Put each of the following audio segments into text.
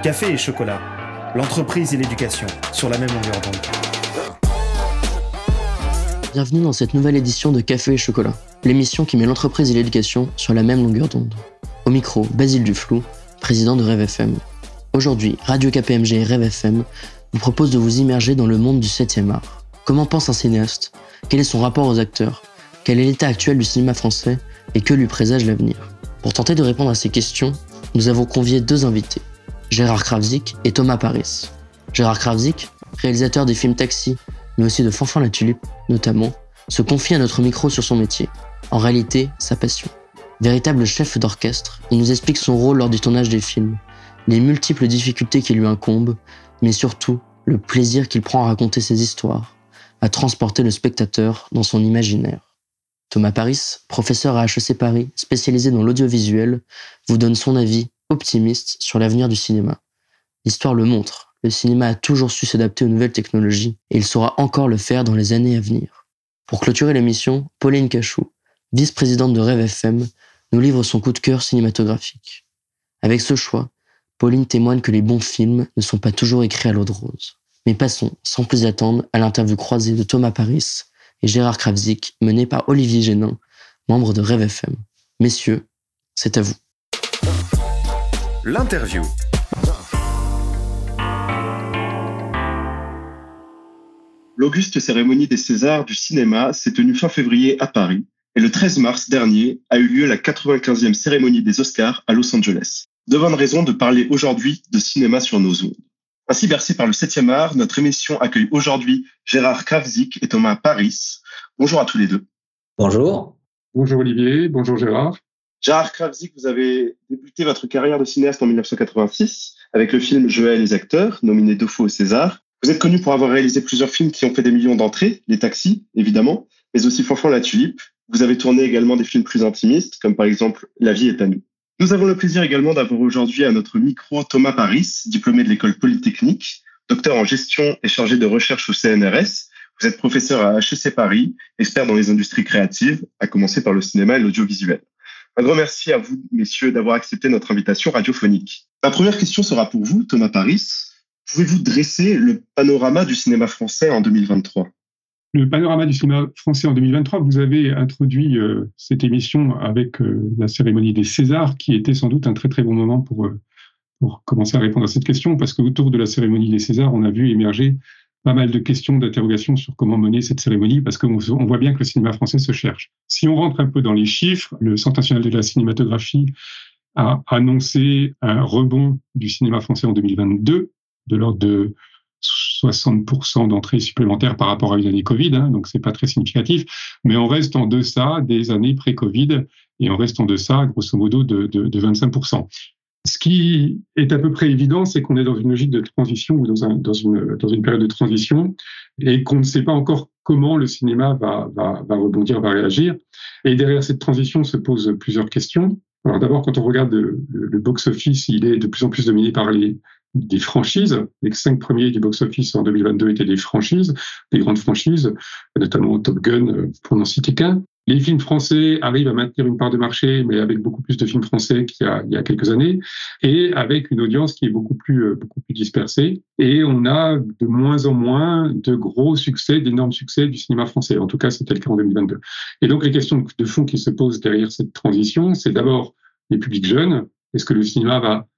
Café et chocolat, l'entreprise et l'éducation sur la même longueur d'onde. Bienvenue dans cette nouvelle édition de Café et chocolat, l'émission qui met l'entreprise et l'éducation sur la même longueur d'onde. Au micro, Basile Duflou, président de Rêve FM. Aujourd'hui, Radio KPMG et Rêve FM vous proposent de vous immerger dans le monde du 7e art. Comment pense un cinéaste? Quel est son rapport aux acteurs? Quel est l'état actuel du cinéma français? Et que lui présage l'avenir? Pour tenter de répondre à ces questions, nous avons convié deux invités. Gérard Kravzik et Thomas Paris. Gérard Kravzik, réalisateur des films Taxi, mais aussi de Fanfan la Tulipe, notamment, se confie à notre micro sur son métier. En réalité, sa passion. Véritable chef d'orchestre, il nous explique son rôle lors du tournage des films, les multiples difficultés qui lui incombent, mais surtout le plaisir qu'il prend à raconter ses histoires, à transporter le spectateur dans son imaginaire. Thomas Paris, professeur à HEC Paris, spécialisé dans l'audiovisuel, vous donne son avis optimiste sur l'avenir du cinéma. L'histoire le montre, le cinéma a toujours su s'adapter aux nouvelles technologies et il saura encore le faire dans les années à venir. Pour clôturer l'émission, Pauline Cachou, vice-présidente de Rêve FM, nous livre son coup de cœur cinématographique. Avec ce choix, Pauline témoigne que les bons films ne sont pas toujours écrits à l'eau de rose. Mais passons, sans plus attendre, à l'interview croisée de Thomas Paris et Gérard Kravzik, menée par Olivier Génin, membre de Rêve FM. Messieurs, c'est à vous. L'interview. L'auguste cérémonie des Césars du cinéma s'est tenue fin février à Paris et le 13 mars dernier a eu lieu la 95e cérémonie des Oscars à Los Angeles. De bonnes raisons de parler aujourd'hui de cinéma sur nos ondes. Ainsi bercé par le 7e art, notre émission accueille aujourd'hui Gérard Kravzik et Thomas Paris. Bonjour à tous les deux. Bonjour. Bonjour Olivier, bonjour Gérard. Gérard Kravzik, vous avez débuté votre carrière de cinéaste en 1986 avec le film Je hais les acteurs, nominé deux fois au César. Vous êtes connu pour avoir réalisé plusieurs films qui ont fait des millions d'entrées, Les Taxis, évidemment, mais aussi Fanfan la Tulipe. Vous avez tourné également des films plus intimistes, comme par exemple La vie est à nous. Nous avons le plaisir également d'avoir aujourd'hui à notre micro Thomas Paris, diplômé de l'école polytechnique, docteur en gestion et chargé de recherche au CNRS. Vous êtes professeur à HEC Paris, expert dans les industries créatives, à commencer par le cinéma et l'audiovisuel. Un grand merci à vous, messieurs, d'avoir accepté notre invitation radiophonique. Ma première question sera pour vous, Thomas Paris. Pouvez-vous dresser le panorama du cinéma français en 2023 le panorama du cinéma français en 2023, vous avez introduit euh, cette émission avec euh, la cérémonie des Césars, qui était sans doute un très très bon moment pour, euh, pour commencer à répondre à cette question, parce qu'autour de la cérémonie des Césars, on a vu émerger pas mal de questions, d'interrogations sur comment mener cette cérémonie, parce qu'on on voit bien que le cinéma français se cherche. Si on rentre un peu dans les chiffres, le Centre national de la cinématographie a annoncé un rebond du cinéma français en 2022 de l'ordre de 60% d'entrées supplémentaires par rapport à une année Covid, hein, donc c'est pas très significatif, mais on reste en deçà des années pré-Covid et on reste en deçà, grosso modo, de, de, de 25%. Ce qui est à peu près évident, c'est qu'on est dans une logique de transition ou dans, un, dans, une, période de transition et qu'on ne sait pas encore comment le cinéma va, rebondir, va réagir. Et derrière cette transition se posent plusieurs questions. Alors d'abord, quand on regarde le, box-office, il est de plus en plus dominé par les, franchises. Les cinq premiers du box-office en 2022 étaient des franchises, des grandes franchises, notamment Top Gun, euh, pour n'en citer qu'un. Les films français arrivent à maintenir une part de marché, mais avec beaucoup plus de films français qu'il y a, quelques années, et avec une audience qui est beaucoup plus, euh, beaucoup plus dispersée. Et on a de moins en moins de gros succès, d'énormes succès du cinéma français. En tout cas, c'était le cas en 2022. Et donc, les questions de fond qui se posent derrière cette transition, c'est d'abord les publics jeunes. Est-ce que le cinéma va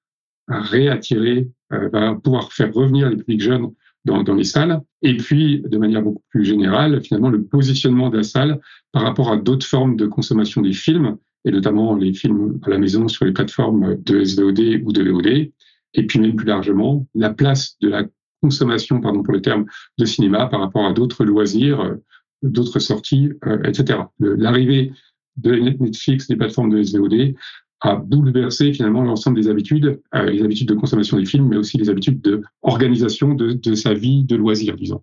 réattirer, euh, va pouvoir faire revenir les publics jeunes dans, les salles. Et puis, de manière beaucoup plus générale, finalement, le positionnement de la salle par rapport à d'autres formes de consommation des films, et notamment les films à la maison sur les plateformes de SVOD ou de VOD. Et puis, même plus largement, la place de la consommation, pardon pour le terme, de cinéma par rapport à d'autres loisirs, d'autres sorties, euh, etc. L'arrivée de Netflix, des plateformes de SVOD, a bouleversé finalement l'ensemble des habitudes, euh, les habitudes de consommation des films, mais aussi les habitudes d'organisation de, de, sa vie de loisir, disons.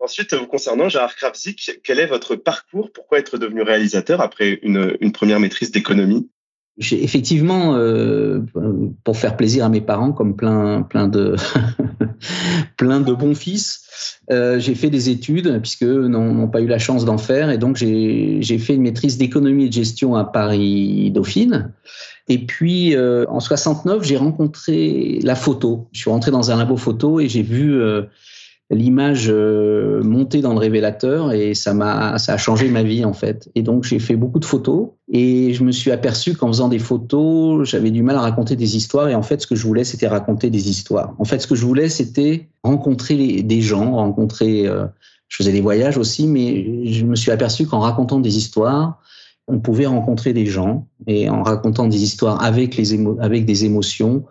Ensuite, vous concernant, Gérard Kravzik, quel est votre parcours? Pourquoi être devenu réalisateur après une, une première maîtrise d'économie? Effectivement, euh, pour faire plaisir à mes parents, comme plein, plein de, plein de bons fils, euh, j'ai fait des études puisque n'ont pas eu la chance d'en faire, et donc j'ai fait une maîtrise d'économie et de gestion à Paris Dauphine. Et puis euh, en 69, j'ai rencontré la photo. Je suis rentré dans un labo photo et j'ai vu l'image euh, montée dans le révélateur et ça m'a ça a changé ma vie en fait. Et donc j'ai fait beaucoup de photos et je me suis aperçu qu'en faisant des photos, j'avais du mal à raconter des histoires et en fait ce que je voulais c'était raconter des histoires. En fait ce que je voulais c'était rencontrer des gens, rencontrer euh, je faisais des voyages aussi mais je me suis aperçu qu'en racontant des histoires, on pouvait rencontrer des gens et en racontant des histoires avec les avec des émotions,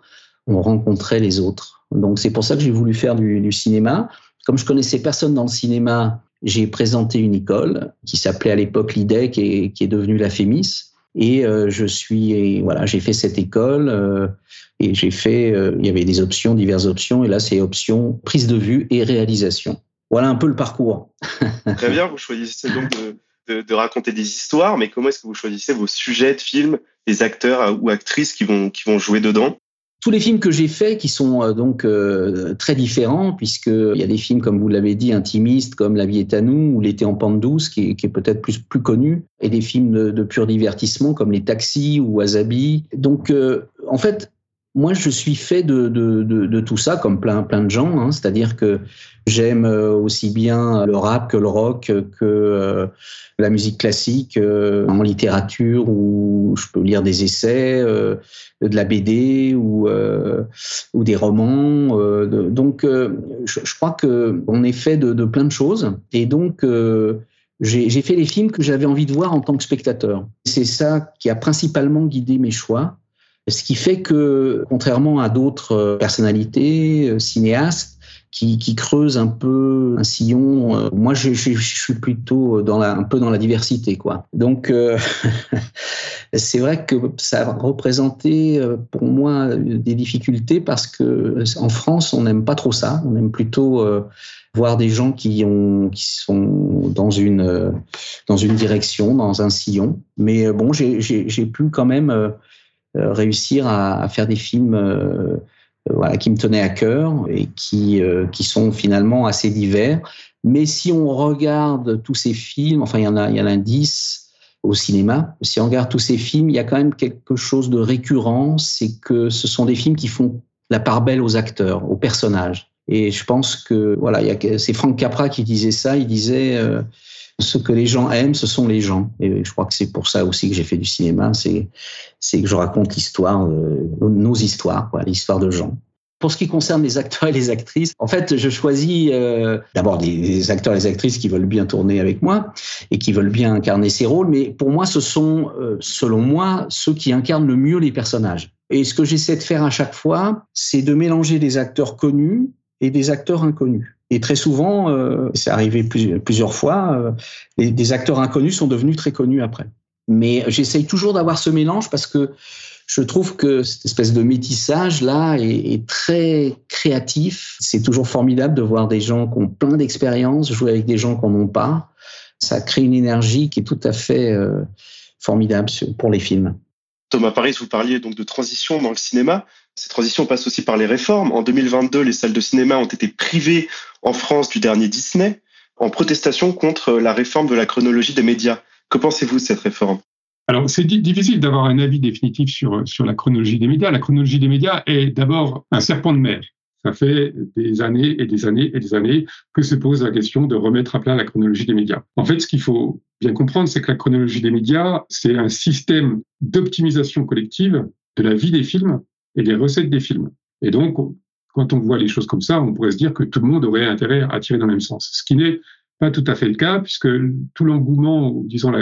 on rencontrait les autres. Donc c'est pour ça que j'ai voulu faire du cinéma. Comme je connaissais personne dans le cinéma, j'ai présenté une école qui s'appelait à l'époque l'IDEC et qui est devenue la FEMIS. Et euh, je suis, voilà, j'ai fait cette école euh, et j'ai fait, euh, il y avait des options, diverses options, et là c'est option prise de vue et réalisation. Voilà un peu le parcours. Très bien, vous choisissez donc de, raconter des histoires, mais comment est-ce que vous choisissez vos sujets de films, les acteurs ou actrices qui vont, qui vont jouer dedans? Tous les films que j'ai faits, qui sont euh, donc euh, très différents, puisqu'il y a des films, comme vous l'avez dit, intimistes, comme La vie est à nous, ou L'été en pente douce, qui est, peut-être plus, plus connu, et des films de, pur divertissement, comme Les taxis ou Wasabi. Donc, euh, en fait, moi, je suis fait de, de, de, tout ça, comme plein, plein de gens. Hein. C'est-à-dire que j'aime euh, aussi bien le rap que le rock, que euh, la musique classique euh, en littérature, où je peux lire des essais, de la BD ou, ou des romans. donc, je, je, crois qu'on est fait de, plein de choses. Et donc, j'ai fait les films que j'avais envie de voir en tant que spectateur. C'est ça qui a principalement guidé mes choix. Ce qui fait que, contrairement à d'autres euh, personnalités, euh, cinéastes, qui, creusent un peu un sillon. Euh, moi, je, suis plutôt un peu dans la diversité, quoi. Donc, c'est vrai que ça a représenté pour moi des difficultés parce que en France, on n'aime pas trop ça. On aime plutôt voir des gens qui ont, qui sont dans une, direction, dans un sillon. Mais bon, j'ai pu quand même réussir à, faire des films euh, euh, voilà, qui me tenaient à cœur et qui, qui sont finalement assez divers. Mais si on regarde tous ces films, enfin il y en a, il y a 10 au cinéma, si on regarde tous ces films, il y a quand même quelque chose de récurrent, c'est que ce sont des films qui font la part belle aux acteurs, aux personnages. Et je pense que voilà, c'est Frank Capra qui disait ça. Il disait ce que les gens aiment, ce sont les gens. Et je crois que c'est pour ça aussi que j'ai fait du cinéma, c'est que je raconte l'histoire, euh, nos histoires, l'histoire de gens. Pour ce qui concerne les acteurs et les actrices, en fait, je choisis euh, d'abord des, acteurs et des actrices qui veulent bien tourner avec moi et qui veulent bien incarner ces rôles, mais pour moi, ce sont, euh, selon moi, ceux qui incarnent le mieux les personnages. Et ce que j'essaie de faire à chaque fois, c'est de mélanger des acteurs connus et des acteurs inconnus. Et très souvent, euh, c'est arrivé plusieurs fois, euh, des acteurs inconnus sont devenus très connus après. Mais j'essaye toujours d'avoir ce mélange parce que je trouve que cette espèce de métissage là est, très créatif. C'est toujours formidable de voir des gens qui ont plein d'expérience jouer avec des gens qui n'en ont pas. Ça crée une énergie qui est tout à fait euh, formidable pour les films. Thomas Paris, vous parliez donc de transition dans le cinéma. Cette transition passe aussi par les réformes. En 2022, les salles de cinéma ont été privées en France du dernier Disney en protestation contre la réforme de la chronologie des médias. Que pensez-vous de cette réforme? Alors, c'est difficile d'avoir un avis définitif sur, sur la chronologie des médias. La chronologie des médias est d'abord un serpent de mer. Ça fait des années et des années et des années que se pose la question de remettre à plat la chronologie des médias. En fait, ce qu'il faut bien comprendre, c'est que la chronologie des médias, c'est un système d'optimisation collective de la vie des films et des recettes des films. Et donc, quand on voit les choses comme ça, on pourrait se dire que tout le monde aurait intérêt à tirer dans le même sens. Ce qui n'est pas tout à fait le cas, puisque tout l'engouement, disons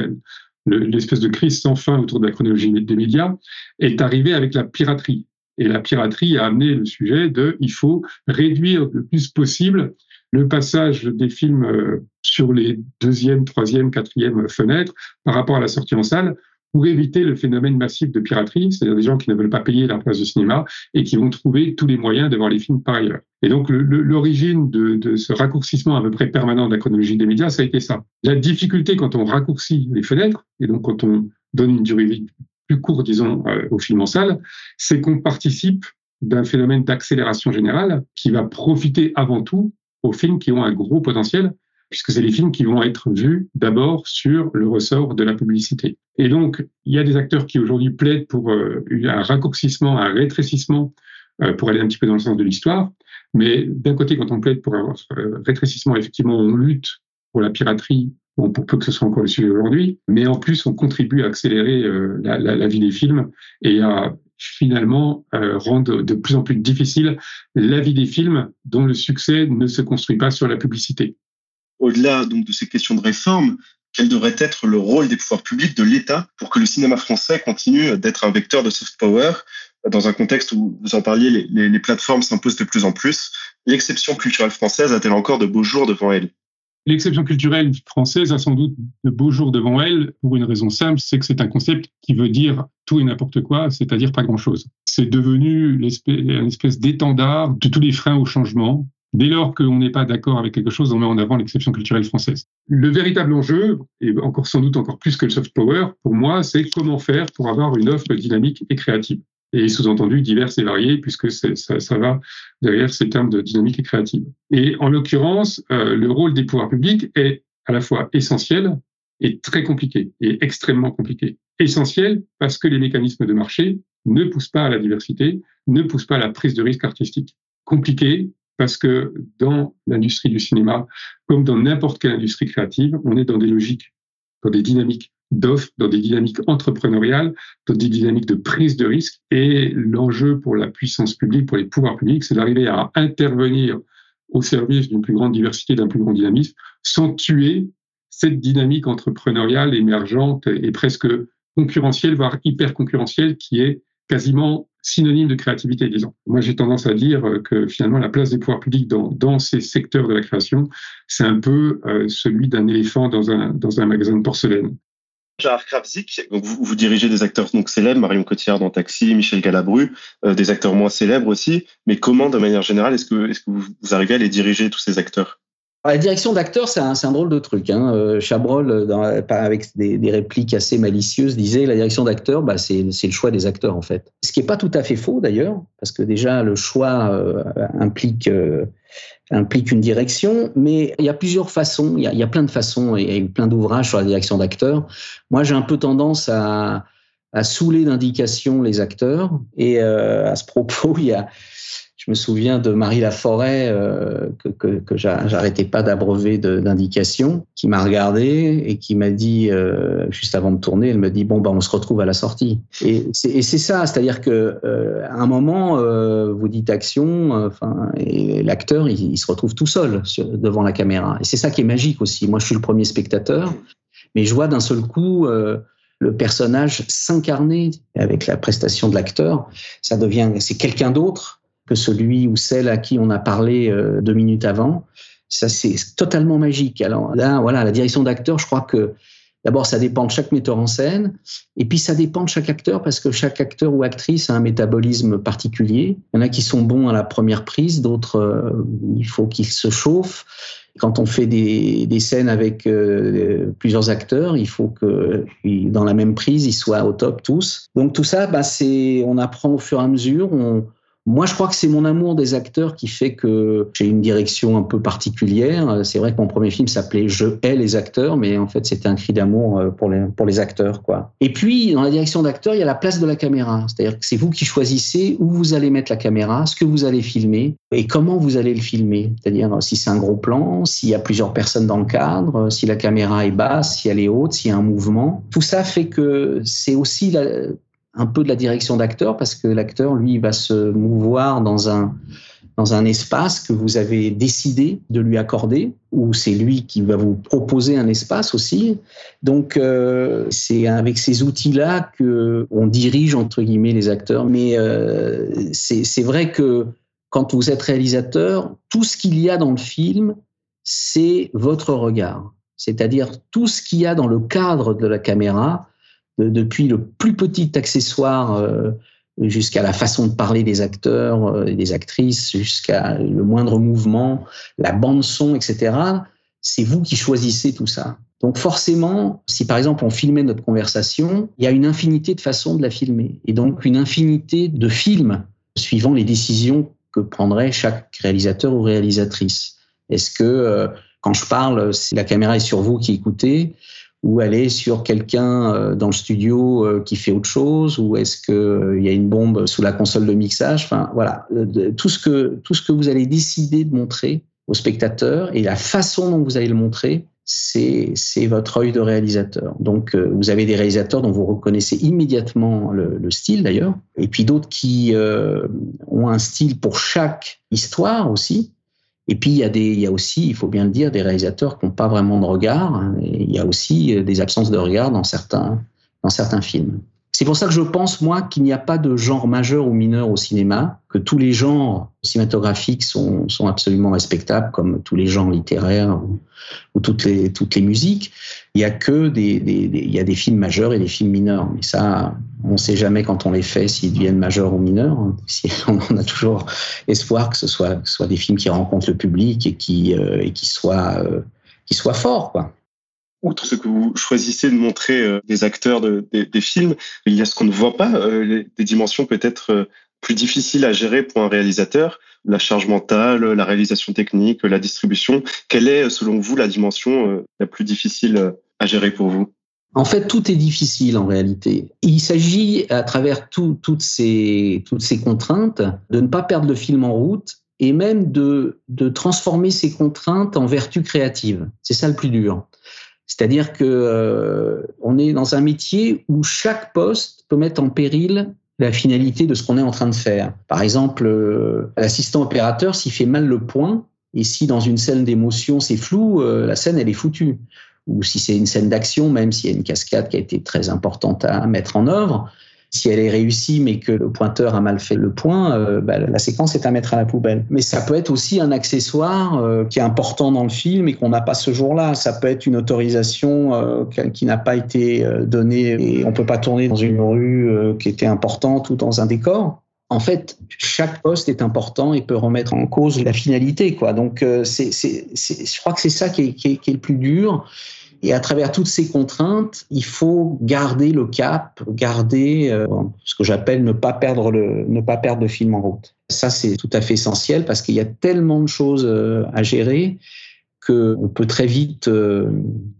l'espèce de crise sans fin autour de la chronologie des médias, est arrivé avec la piraterie. Et la piraterie a amené le sujet de il faut réduire le plus possible le passage des films euh, sur les deuxième, troisième, quatrième fenêtres par rapport à la sortie en salle pour éviter le phénomène massif de piraterie, c'est-à-dire des gens qui ne veulent pas payer leur place de cinéma et qui vont trouver tous les moyens de voir les films par ailleurs. Et donc l'origine de, ce raccourcissement à peu près permanent de la chronologie des médias, ça a été ça. La difficulté quand on raccourcit les fenêtres, et donc quand on donne une durée plus court, disons, au film en salle, c'est qu'on participe d'un phénomène d'accélération générale qui va profiter avant tout aux films qui ont un gros potentiel, puisque c'est les films qui vont être vus d'abord sur le ressort de la publicité. Et donc, il y a des acteurs qui aujourd'hui plaident pour euh, un raccourcissement, un rétrécissement, euh, pour aller un petit peu dans le sens de l'histoire. Mais d'un côté, quand on plaide pour un euh, rétrécissement, effectivement, on lutte pour la piraterie, pour peu que ce soit encore le sujet aujourd'hui, mais en plus, on contribue à accélérer la, vie des films et à finalement euh, rendre de plus en plus difficile la vie des films dont le succès ne se construit pas sur la publicité. Au-delà donc de ces questions de réforme, quel devrait être le rôle des pouvoirs publics, de l'État, pour que le cinéma français continue d'être un vecteur de soft power dans un contexte où, vous en parliez, les plateformes s'imposent de plus en plus. L'exception culturelle française a-t-elle encore de beaux jours devant elle? L'exception culturelle française a sans doute de beaux jours devant elle pour une raison simple, c'est que c'est un concept qui veut dire tout et n'importe quoi, c'est-à-dire pas grand-chose. C'est devenu une espèce d'étendard de tous les freins au changement. Dès lors qu'on n'est pas d'accord avec quelque chose, on met en avant l'exception culturelle française. Le véritable enjeu, et encore sans doute encore plus que le soft power, pour moi, c'est comment faire pour avoir une offre dynamique et créative et sous-entendu diverses et variées, puisque ça, ça, va derrière ces termes de dynamique et créative. Et en l'occurrence, euh, le rôle des pouvoirs publics est à la fois essentiel et très compliqué, et extrêmement compliqué. Essentiel parce que les mécanismes de marché ne poussent pas à la diversité, ne poussent pas à la prise de risque artistique. Compliqué parce que dans l'industrie du cinéma, comme dans n'importe quelle industrie créative, on est dans des logiques, dans des dynamiques d'offres, dans des dynamiques entrepreneuriales, dans des dynamiques de prise de risque. Et l'enjeu pour la puissance publique, pour les pouvoirs publics, c'est d'arriver à intervenir au service d'une plus grande diversité, d'un plus grand dynamisme, sans tuer cette dynamique entrepreneuriale émergente et presque concurrentielle, voire hyper concurrentielle, qui est quasiment synonyme de créativité, disons. Moi, j'ai tendance à dire que finalement, la place des pouvoirs publics dans, ces secteurs de la création, c'est un peu euh, celui d'un éléphant dans un, dans un magasin de porcelaine. Gérard Kravzik, vous, vous, dirigez des acteurs donc célèbres, Marion Cotillard dans Taxi, Michel Galabru, euh, des acteurs moins célèbres aussi. Mais comment, de manière générale, est-ce que, est que vous, arrivez à les diriger, tous ces acteurs? La direction d'acteurs, c'est un, drôle de truc. Hein. Euh, Chabrol, dans, avec des, répliques assez malicieuses, disait la direction d'acteurs, bah, c'est le choix des acteurs en fait. Ce qui n'est pas tout à fait faux d'ailleurs, parce que déjà le choix euh, implique euh, une direction, mais il y a plusieurs façons, il y a, plein de façons et, plein d'ouvrages sur la direction d'acteurs. Moi, j'ai un peu tendance à, à saouler d'indications les acteurs, et euh, à ce propos, il y a je me souviens de Marie Laforêt, euh, que, j'arrêtais pas d'abreuver d'indications, qui m'a regardé et qui m'a dit, euh, juste avant de tourner, elle me dit, bon, ben, on se retrouve à la sortie. Et c'est ça, c'est-à-dire que euh, à un moment, euh, vous dites action, enfin, et l'acteur, il, se retrouve tout seul devant la caméra. Et c'est ça qui est magique aussi. Moi, je suis le premier spectateur, mais je vois d'un seul coup le personnage s'incarner avec la prestation de l'acteur. Ça devient, c'est quelqu'un d'autre que celui ou celle à qui on a parlé euh, deux minutes avant. Ça, c'est totalement magique. Alors là, voilà, la direction d'acteur, je crois que d'abord, ça dépend de chaque metteur en scène, et puis ça dépend de chaque acteur, parce que chaque acteur ou actrice a un métabolisme particulier. Il y en a qui sont bons à la première prise, d'autres, euh, il faut qu'ils se chauffent. Quand on fait des, scènes avec euh, plusieurs acteurs, il faut que dans la même prise, ils soient au top tous. Donc tout ça, bah, c'est, on apprend au fur et à mesure. Moi, je crois que c'est mon amour des acteurs qui fait que j'ai une direction un peu particulière. C'est vrai que mon premier film s'appelait Je hais les acteurs, mais en fait, c'était un cri d'amour euh, pour les, pour les acteurs. Quoi. Et puis, dans la direction d'acteur, il y a la place de la caméra. C'est-à-dire que c'est vous qui choisissez où vous allez mettre la caméra, ce que vous allez filmer et comment vous allez le filmer. C'est-à-dire si c'est un gros plan, s'il y a plusieurs personnes dans le cadre, si la caméra est basse, si elle est haute, s'il y a un mouvement. Tout ça fait que c'est aussi la, un peu de la direction d'acteur parce que l'acteur, lui, va se mouvoir dans un, dans un espace que vous avez décidé de lui accorder, ou c'est lui qui va vous proposer un espace aussi. Donc, euh, c'est avec ces outils-là que on dirige, entre guillemets, les acteurs. Mais euh, c'est vrai que quand vous êtes réalisateur, tout ce qu'il y a dans le film, c'est votre regard. C'est-à-dire tout ce qu'il y a dans le cadre de la caméra, depuis le plus petit accessoire euh, jusqu'à la façon de parler des acteurs euh, et des actrices, jusqu'à le moindre mouvement, la bande son, etc. C'est vous qui choisissez tout ça. Donc forcément, si par exemple on filmait notre conversation, il y a une infinité de façons de la filmer et donc une infinité de films suivant les décisions que prendrait chaque réalisateur ou réalisatrice. Est-ce que euh, quand je parle, si la caméra est sur vous qui écoutez, ou est sur quelqu'un euh, dans le studio euh, qui fait autre chose, ou est-ce qu'il y a une bombe sous la console de mixage? Enfin voilà, tout ce que tout ce que vous allez décider de montrer au spectateur et la façon dont vous allez le montrer, c'est votre œil de réalisateur. Donc, vous avez des réalisateurs dont vous reconnaissez immédiatement le, le style d'ailleurs, et puis d'autres qui euh, ont un style pour chaque histoire aussi. Et puis, il y, a des, il y a aussi, il faut bien le dire, des réalisateurs qui n'ont pas vraiment de regard. Hein, et il y a aussi euh, des absences de regard dans certains, dans certains films. C'est pour ça que je pense, moi, qu'il n'y a pas de genre majeur ou mineur au cinéma, que tous les genres cinématographiques sont, sont absolument respectables, comme tous les genres littéraires ou, toutes, les, toutes les musiques. Il y a que des, des, il y a des films majeurs et des films mineurs. Mais ça, on ne sait jamais quand on les fait s'ils deviennent majeurs ou mineurs. On a toujours espoir que ce soit, soit des films qui rencontrent le public et qui, euh, et qui, soient, euh, qui soient forts, quoi outre ce que vous choisissez de montrer euh, des acteurs de, des, films, il y a ce qu'on ne voit pas, euh, des dimensions peut-être euh, plus difficiles à gérer pour un réalisateur, la charge mentale, la réalisation technique, la distribution. Quelle est, selon vous, la dimension la plus difficile à gérer pour vous? En fait, tout est difficile en réalité. Il s'agit, à travers toutes, ces, toutes ces contraintes, de ne pas perdre le film en route et même de, de transformer ces contraintes en vertus créatives. C'est ça le plus dur. C'est-à-dire que euh, on est dans un métier où chaque poste peut mettre en péril la finalité de ce qu'on est en train de faire. Par exemple, euh, l'assistant opérateur, s'il fait mal le point, et si dans une scène d'émotion c'est flou, euh, la scène elle est foutue. Ou si c'est une scène d'action, même s'il y a une cascade qui a été très importante à mettre en œuvre, si elle est réussie mais que le pointeur a mal fait le point, euh, bah, la séquence est à mettre à la poubelle. Mais ça peut être aussi un accessoire euh, qui est important dans le film et qu'on n'a pas ce jour-là. Ça peut être une autorisation euh, qui n'a pas été donnée et on peut pas tourner dans une rue qui était importante ou dans un décor. En fait, chaque poste est important et peut remettre en cause la finalité. Donc, je crois que c'est ça qui est le plus dur. Et à travers toutes ces contraintes, il faut garder le cap, garder euh, ce que j'appelle ne pas perdre le, ne pas perdre de film en route. Ça, c'est tout à fait essentiel parce qu'il y a tellement de choses euh, à gérer qu'on peut très vite, euh,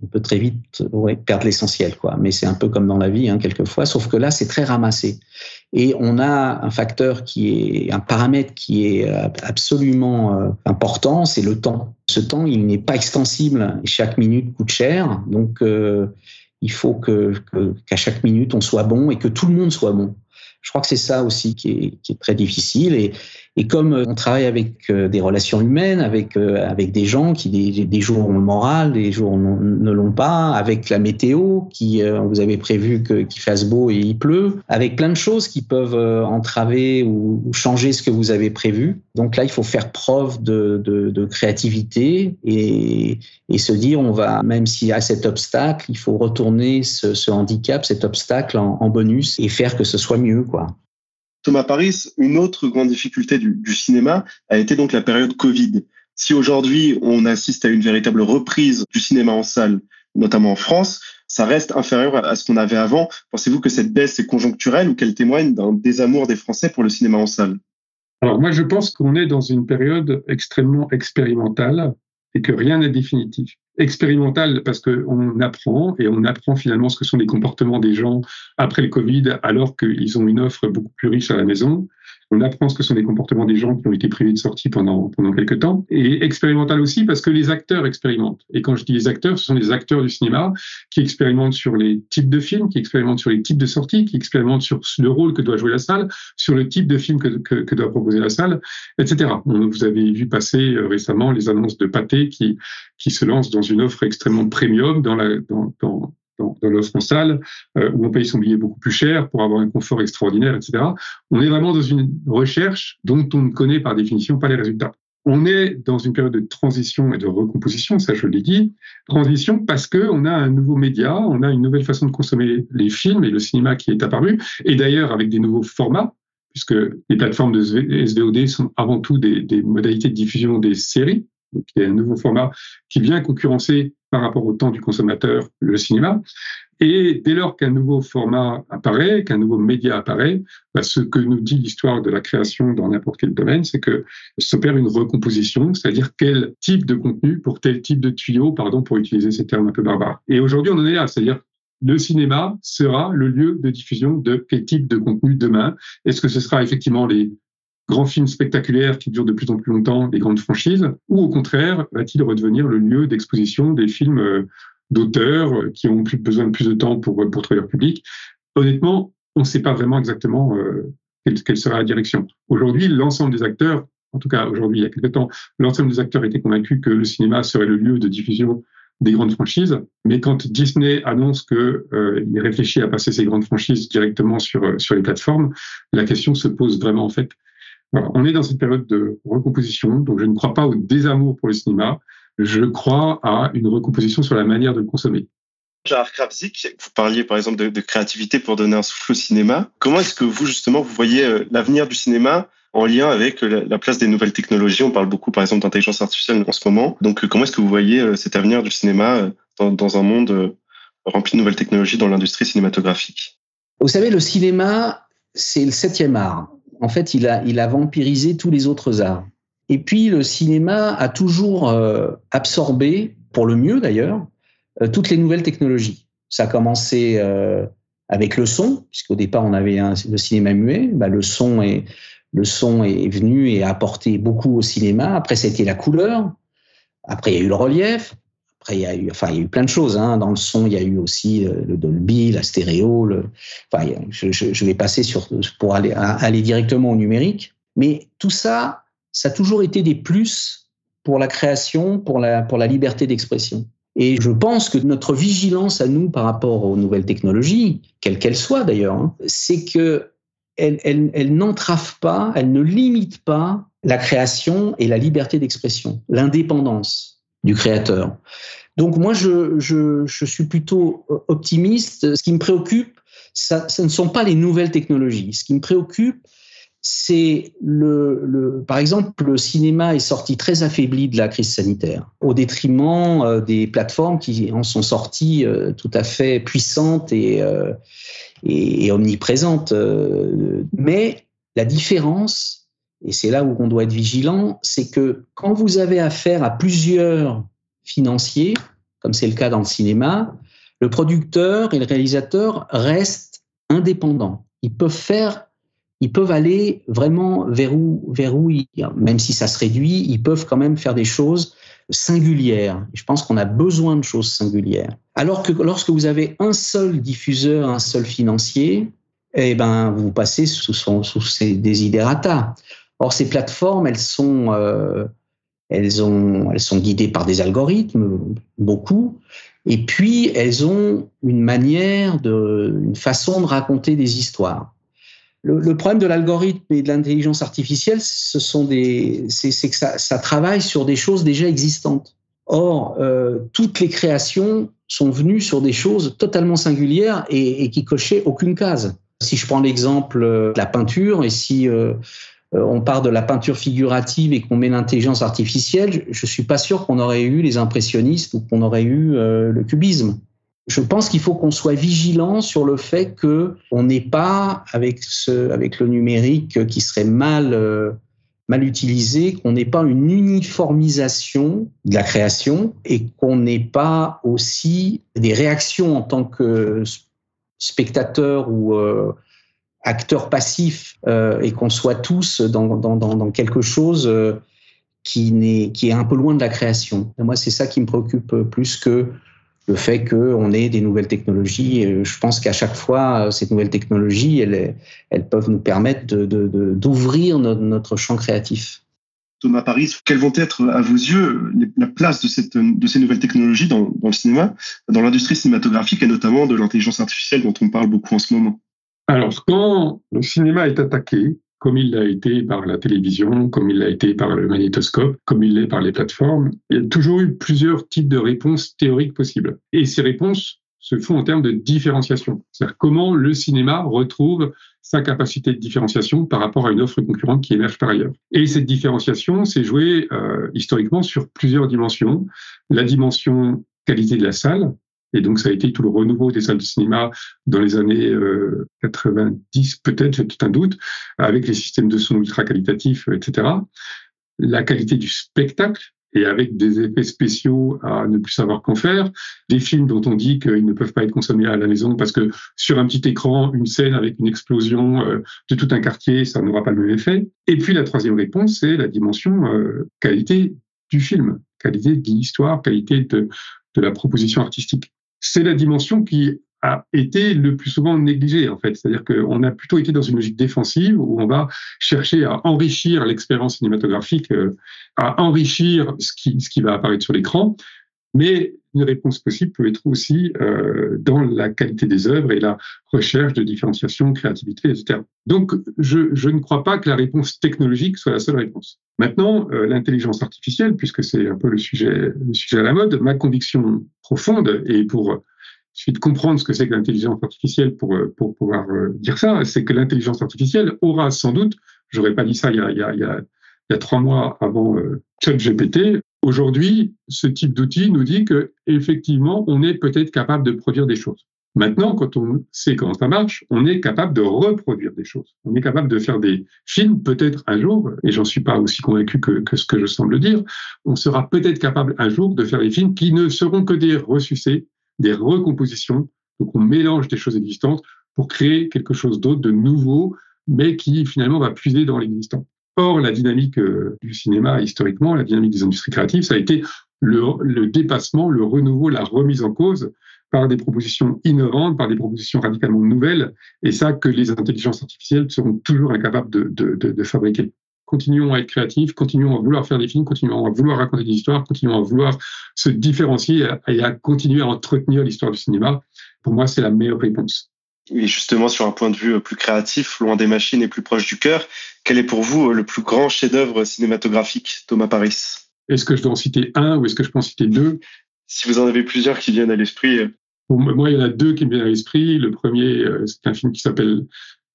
on peut très vite perdre l'essentiel, quoi. Mais c'est un peu comme dans la vie, hein, quelquefois. Sauf que là, c'est très ramassé. Et on a un facteur qui est, un paramètre qui est absolument euh, important, c'est le temps. Ce temps, il n'est pas extensible. Chaque minute coûte cher, donc euh, il faut qu'à chaque minute on soit bon et que tout le monde soit bon. Je crois que c'est ça aussi qui est, très difficile. Et comme euh, on travaille avec euh, des relations humaines, avec, euh, avec des gens qui des, des jours ont le moral, des jours ne l'ont pas, avec la météo qui, vous avez prévu qu'il fasse beau et il pleut, avec plein de choses qui peuvent entraver ou, changer ce que vous avez prévu. Donc là, il faut faire preuve de, de, de créativité et, et, se dire, on va, même s'il y a cet obstacle, il faut retourner ce, ce handicap, cet obstacle en, en bonus et faire que ce soit mieux, quoi. Thomas Paris, une autre grande difficulté du, cinéma a été donc la période Covid. Si aujourd'hui on assiste à une véritable reprise du cinéma en salle, notamment en France, ça reste inférieur à ce qu'on avait avant. Pensez-vous que cette baisse est conjoncturelle ou qu'elle témoigne d'un désamour des Français pour le cinéma en salle? Alors moi je pense qu'on est dans une période extrêmement expérimentale et que rien n'est définitif expérimental parce qu'on apprend et on apprend finalement ce que sont les comportements des gens après le Covid alors qu'ils ont une offre beaucoup plus riche à la maison on apprend ce que sont les comportements des gens qui ont été privés de sortie pendant, pendant quelques temps. Et expérimental aussi parce que les acteurs expérimentent. Et quand je dis les acteurs, ce sont les acteurs du cinéma qui expérimentent sur les types de films, qui expérimentent sur les types de sorties, qui expérimentent sur le rôle que doit jouer la salle, sur le type de film que, que, doit proposer la salle, etc. Vous avez vu passer euh, récemment les annonces de Pathé qui, qui se lance dans une offre extrêmement premium dans la, dans, dans dans, dans en salle, euh, où on paye son billet beaucoup plus cher pour avoir un confort extraordinaire, etc. On est vraiment dans une recherche dont on ne connaît par définition pas les résultats. On est dans une période de transition et de recomposition, ça je l'ai dit. Transition parce que on a un nouveau média, on a une nouvelle façon de consommer les films et le cinéma qui est apparu, et d'ailleurs avec des nouveaux formats, puisque les plateformes de SVOD sont avant tout des, des modalités de diffusion des séries. Donc il y a un nouveau format qui vient concurrencer par rapport au temps du consommateur, le cinéma. Et dès lors qu'un nouveau format apparaît, qu'un nouveau média apparaît, bah, ce que nous dit l'histoire de la création dans n'importe quel domaine, c'est que s'opère une recomposition, c'est-à-dire quel type de contenu pour tel type de tuyau, pardon, pour utiliser ces termes un peu barbares. Et aujourd'hui, on en est là, c'est-à-dire le cinéma sera le lieu de diffusion de quel type de contenu demain Est-ce que ce sera effectivement les grands films spectaculaires qui durent de plus en plus longtemps, les grandes franchises, ou au contraire, va-t-il redevenir le lieu d'exposition des films euh, d'auteurs euh, qui ont plus besoin de plus de temps pour, pour trouver leur public? Honnêtement, on ne sait pas vraiment exactement euh, quelle, sera la direction. Aujourd'hui, l'ensemble des acteurs, en tout cas aujourd'hui, il y a quelques temps, l'ensemble des acteurs étaient convaincus que le cinéma serait le lieu de diffusion des grandes franchises. Mais quand Disney annonce qu'il euh, réfléchit à passer ces grandes franchises directement sur, sur les plateformes, la question se pose vraiment en fait on est dans cette période de recomposition, donc je ne crois pas au désamour pour le cinéma, je crois à une recomposition sur la manière de le consommer. Gérard Kravzik, vous parliez par exemple de, créativité pour donner un souffle au cinéma. Comment est-ce que vous justement vous voyez euh, l'avenir du cinéma en lien avec euh, la, place des nouvelles technologies? On parle beaucoup par exemple d'intelligence artificielle en ce moment. Donc euh, comment est-ce que vous voyez cet avenir du cinéma dans, dans un monde rempli de nouvelles technologies dans l'industrie cinématographique? Vous savez, le cinéma, c'est le septième art en fait, il a, il a vampirisé tous les autres arts. Et puis, le cinéma a toujours euh, absorbé, pour le mieux d'ailleurs, euh, toutes les nouvelles technologies. Ça a commencé euh, avec le son, puisqu'au départ, on avait le cinéma muet. Bah, le, son est, le son est venu et a apporté beaucoup au cinéma. Après, ça a été la couleur. Après, il y a eu le relief il y a eu, enfin, il y a eu plein de choses. Hein. Dans le son, il y a eu aussi euh, le Dolby, la stéréo. Enfin, je, vais passer sur, pour aller, aller directement au numérique. Mais tout ça, ça a toujours été des plus pour la création, pour la, pour la liberté d'expression. Et je pense que notre vigilance à nous par rapport aux nouvelles technologies, quelles qu'elles soient d'ailleurs, hein, c'est que elles, elles n'entravent pas, elles ne limitent pas la création et la liberté d'expression, l'indépendance du créateur. Donc moi, je, suis plutôt optimiste. Ce qui me préoccupe, ça, ne sont pas les nouvelles technologies. Ce qui me préoccupe, c'est le, par exemple, le cinéma est sorti très affaibli de la crise sanitaire, au détriment euh, des plateformes qui en sont sorties euh, tout à fait puissantes et, euh, omniprésentes. mais la différence, et c'est là où on doit être vigilant, c'est que quand vous avez affaire à plusieurs financiers, comme c'est le cas dans le cinéma, le producteur et le réalisateur restent indépendants. Ils peuvent faire, ils peuvent aller vraiment vers où, vers où même si ça se réduit, ils peuvent quand même faire des choses singulières. Je pense qu'on a besoin de choses singulières. Alors que lorsque vous avez un seul diffuseur, un seul financier, eh ben, vous passez sous, son, sous ces desiderata. Or, ces plateformes, elles sont, euh, elles, ont, elles sont guidées par des algorithmes, beaucoup, et puis elles ont une manière, une façon de raconter des histoires. Le, problème de l'algorithme et de l'intelligence artificielle, ce c'est, que ça, travaille sur des choses déjà existantes. Or, euh, toutes les créations sont venues sur des choses totalement singulières et, qui cochaient aucune case. Si je prends l'exemple de la peinture et si euh, euh, on part de la peinture figurative et qu'on met l'intelligence artificielle, je ne suis pas sûr qu'on aurait eu les impressionnistes ou qu'on aurait eu euh, le cubisme. Je pense qu'il faut qu'on soit vigilant sur le fait que on n'est pas avec ce, avec le numérique qui serait mal euh, mal utilisé, qu'on n'ait pas une uniformisation de la création et qu'on n'ait pas aussi des réactions en tant que spectateur ou acteur passif euh, et qu'on soit tous dans, quelque chose euh, qui, est, un peu loin de la création. Moi, c'est ça qui me préoccupe plus que le fait qu'on ait des nouvelles technologies. je pense qu'à chaque fois, ces nouvelles technologies, elles, peuvent nous permettre d'ouvrir notre, champ créatif. Thomas Paris, quelles vont être, à vos yeux, la place de, ces nouvelles technologies dans le cinéma, dans l'industrie cinématographique et notamment de l'intelligence artificielle dont on parle beaucoup en ce moment? Alors, quand le cinéma est attaqué, comme il l'a été par la télévision, comme il l'a été par le magnétoscope, comme il l'est par les plateformes, il y a toujours eu plusieurs types de réponses théoriques possibles. Et ces réponses se font en termes de différenciation. C'est-à-dire comment le cinéma retrouve sa capacité de différenciation par rapport à une offre concurrente qui émerge par ailleurs. Et cette différenciation s'est jouée euh, historiquement sur plusieurs dimensions. La dimension qualité de la salle. Et donc, ça a été tout le renouveau des salles de cinéma dans les années 90, peut-être, j'ai tout un doute, avec les systèmes de son ultra qualitatifs, etc. La qualité du spectacle, et avec des effets spéciaux à ne plus savoir qu'en faire, des films dont on dit qu'ils ne peuvent pas être consommés à la maison parce que sur un petit écran, une scène avec une explosion euh, de tout un quartier, ça n'aura pas le même effet. Et puis la troisième réponse, c'est la dimension euh, qualité du film, qualité de l'histoire, qualité de, de la proposition artistique. C'est la dimension qui a été le plus souvent négligé en fait. C'est-à-dire qu'on a plutôt été dans une logique défensive où on va chercher à enrichir l'expérience cinématographique, euh, à enrichir ce qui, ce qui va apparaître sur l'écran. Mais une réponse possible peut être aussi euh, dans la qualité des œuvres et la recherche de différenciation, créativité, etc. Donc, je, je, ne crois pas que la réponse technologique soit la seule réponse. Maintenant, euh, l'intelligence artificielle, puisque c'est un peu le sujet, le sujet à la mode, ma conviction profonde, et pour il de comprendre ce que c'est que l'intelligence artificielle pour, euh, pour pouvoir euh, dire ça, c'est que l'intelligence artificielle aura sans doute, j'aurais pas dit ça il y a, il y a, il y a, il y a trois mois avant euh, ChatGPT, aujourd'hui, ce type d'outil nous dit que effectivement, on est peut-être capable de produire des choses. Maintenant, quand on sait comment ça marche, on est capable de reproduire des choses. On est capable de faire des films, peut-être un jour, et j'en suis pas aussi convaincu que, ce que je semble dire, on sera peut-être capable un jour de faire des films qui ne seront que des ressucés, des recompositions. Donc on mélange des choses existantes pour créer quelque chose d'autre, de nouveau, mais qui finalement va puiser dans l'existant. Or, la dynamique euh, du cinéma, historiquement, la dynamique des industries créatives, ça a été le, dépassement, le renouveau, la remise en cause par des propositions innovantes, par des propositions radicalement nouvelles, et ça que les intelligences artificielles seront toujours incapables de fabriquer continuons à être créatifs, continuons à vouloir faire des films, continuons à vouloir raconter des histoires, continuons à vouloir se différencier et à continuer à entretenir l'histoire du cinéma. Pour moi, c'est la meilleure réponse. Et justement, sur un point de vue plus créatif, loin des machines et plus proche du cœur, quel est pour vous le plus grand chef-d'œuvre cinématographique, Thomas Paris? Est-ce que je dois en citer un ou est-ce que je peux en citer deux? Si vous en avez plusieurs qui viennent à l'esprit. moi, il y en a deux qui me viennent à l'esprit. Le premier, euh, c'est un film qui s'appelle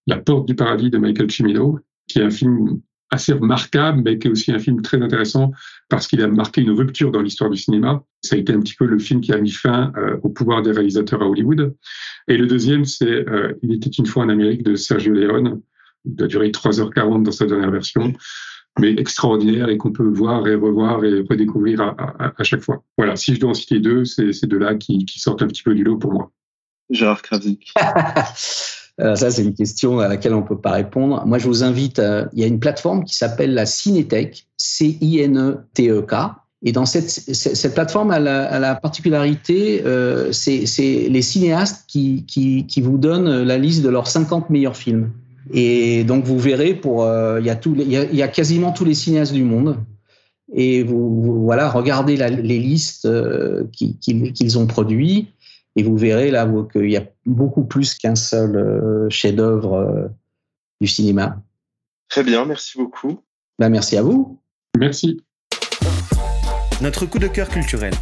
La Porte du Paradis de Michael Cimino, qui est un film assez remarquable, mais qui est aussi un film très intéressant parce qu'il a marqué une rupture dans l'histoire du cinéma. Ça a été un petit peu le film qui a mis fin euh, au pouvoir des réalisateurs à Hollywood. Et le deuxième, c'est euh, Il était une fois en Amérique de Sergio Leone. Il a duré 3h40 dans sa dernière version, mais extraordinaire et qu'on peut voir et revoir et redécouvrir à, à, à, chaque fois. Voilà, si je dois en citer deux, c'est ces deux-là qui, qui sortent un petit peu du lot pour moi. Gérard Kravzik. Alors ça, c'est une question à laquelle on ne peut pas répondre. Moi, je vous invite, à, il y a une plateforme qui s'appelle la Cinétech, C-I-N-E-T-E-K. Et dans cette, cette plateforme, elle a, la particularité, euh, c'est les cinéastes qui, qui, qui, vous donnent la liste de leurs 50 meilleurs films. Et donc, vous verrez, pour, euh, il, y a tout, y a, y a quasiment tous les cinéastes du monde. Et vous, voilà, regardez la, les listes euh, qu'ils qu ont produits. Et vous verrez là qu'il y a beaucoup plus qu'un seul euh, chef-d'œuvre euh, du cinéma. Très bien, merci beaucoup. Ben, merci à vous. Merci. Notre coup de cœur culturel.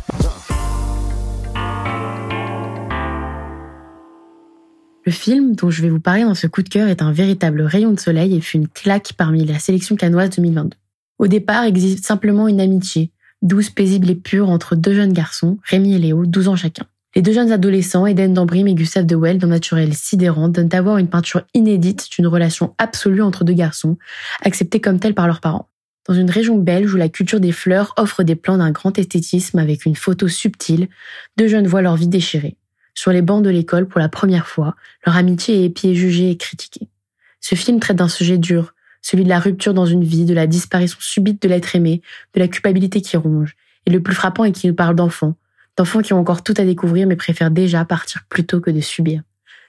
Le film dont je vais vous parler dans ce coup de cœur est un véritable rayon de soleil et fut une claque parmi la sélection canoise 2022. Au départ existe simplement une amitié, douce, paisible et pure entre deux jeunes garçons, Rémi et Léo, 12 ans chacun. Les deux jeunes adolescents, Eden Dambrim et Gustave de Well, d'un naturel sidérant, donnent à voir une peinture inédite d'une relation absolue entre deux garçons, acceptés comme tels par leurs parents. Dans une région belge où la culture des fleurs offre des plans d'un grand esthétisme avec une photo subtile, deux jeunes voient leur vie déchirée. Sur les bancs de l'école, pour la première fois, leur amitié est épiée, jugée et critiquée. Ce film traite d'un sujet dur, celui de la rupture dans une vie, de la disparition subite de l'être aimé, de la culpabilité qui ronge. Et le plus frappant est qu'il nous parle d'enfants, d'enfants qui ont encore tout à découvrir mais préfèrent déjà partir plutôt que de subir.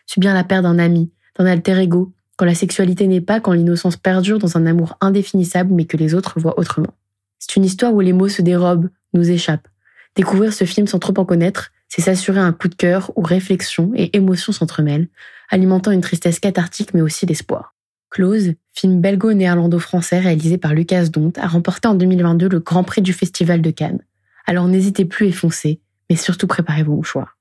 Subir la perte d'un ami, d'un alter ego, quand la sexualité n'est pas, quand l'innocence perdure dans un amour indéfinissable mais que les autres voient autrement. C'est une histoire où les mots se dérobent, nous échappent. Découvrir ce film sans trop en connaître, c'est s'assurer un coup de cœur où réflexion et émotion s'entremêlent, alimentant une tristesse cathartique mais aussi l'espoir. Close, film belgo-néerlando-français réalisé par Lucas Dont, a remporté en 2022 le Grand Prix du Festival de Cannes. Alors n'hésitez plus et foncez, mais surtout préparez vos mouchoirs.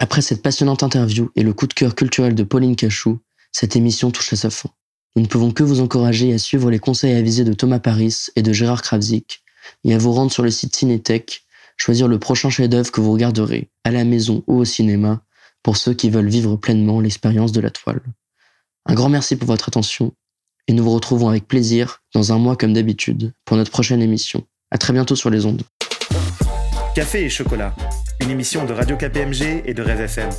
Après cette passionnante interview et le coup de cœur culturel de Pauline Cachou, cette émission touche à sa fin. Nous ne pouvons que vous encourager à suivre les conseils avisés de Thomas Paris et de Gérard Kravzik et à vous rendre sur le site Cinétech, choisir le prochain chef-d'œuvre que vous regarderez, à la maison ou au cinéma, pour ceux qui veulent vivre pleinement l'expérience de la toile. Un grand merci pour votre attention et nous vous retrouvons avec plaisir dans un mois comme d'habitude pour notre prochaine émission. À très bientôt sur les ondes. Café et chocolat, une émission de Radio KPMG et de Rêve FM.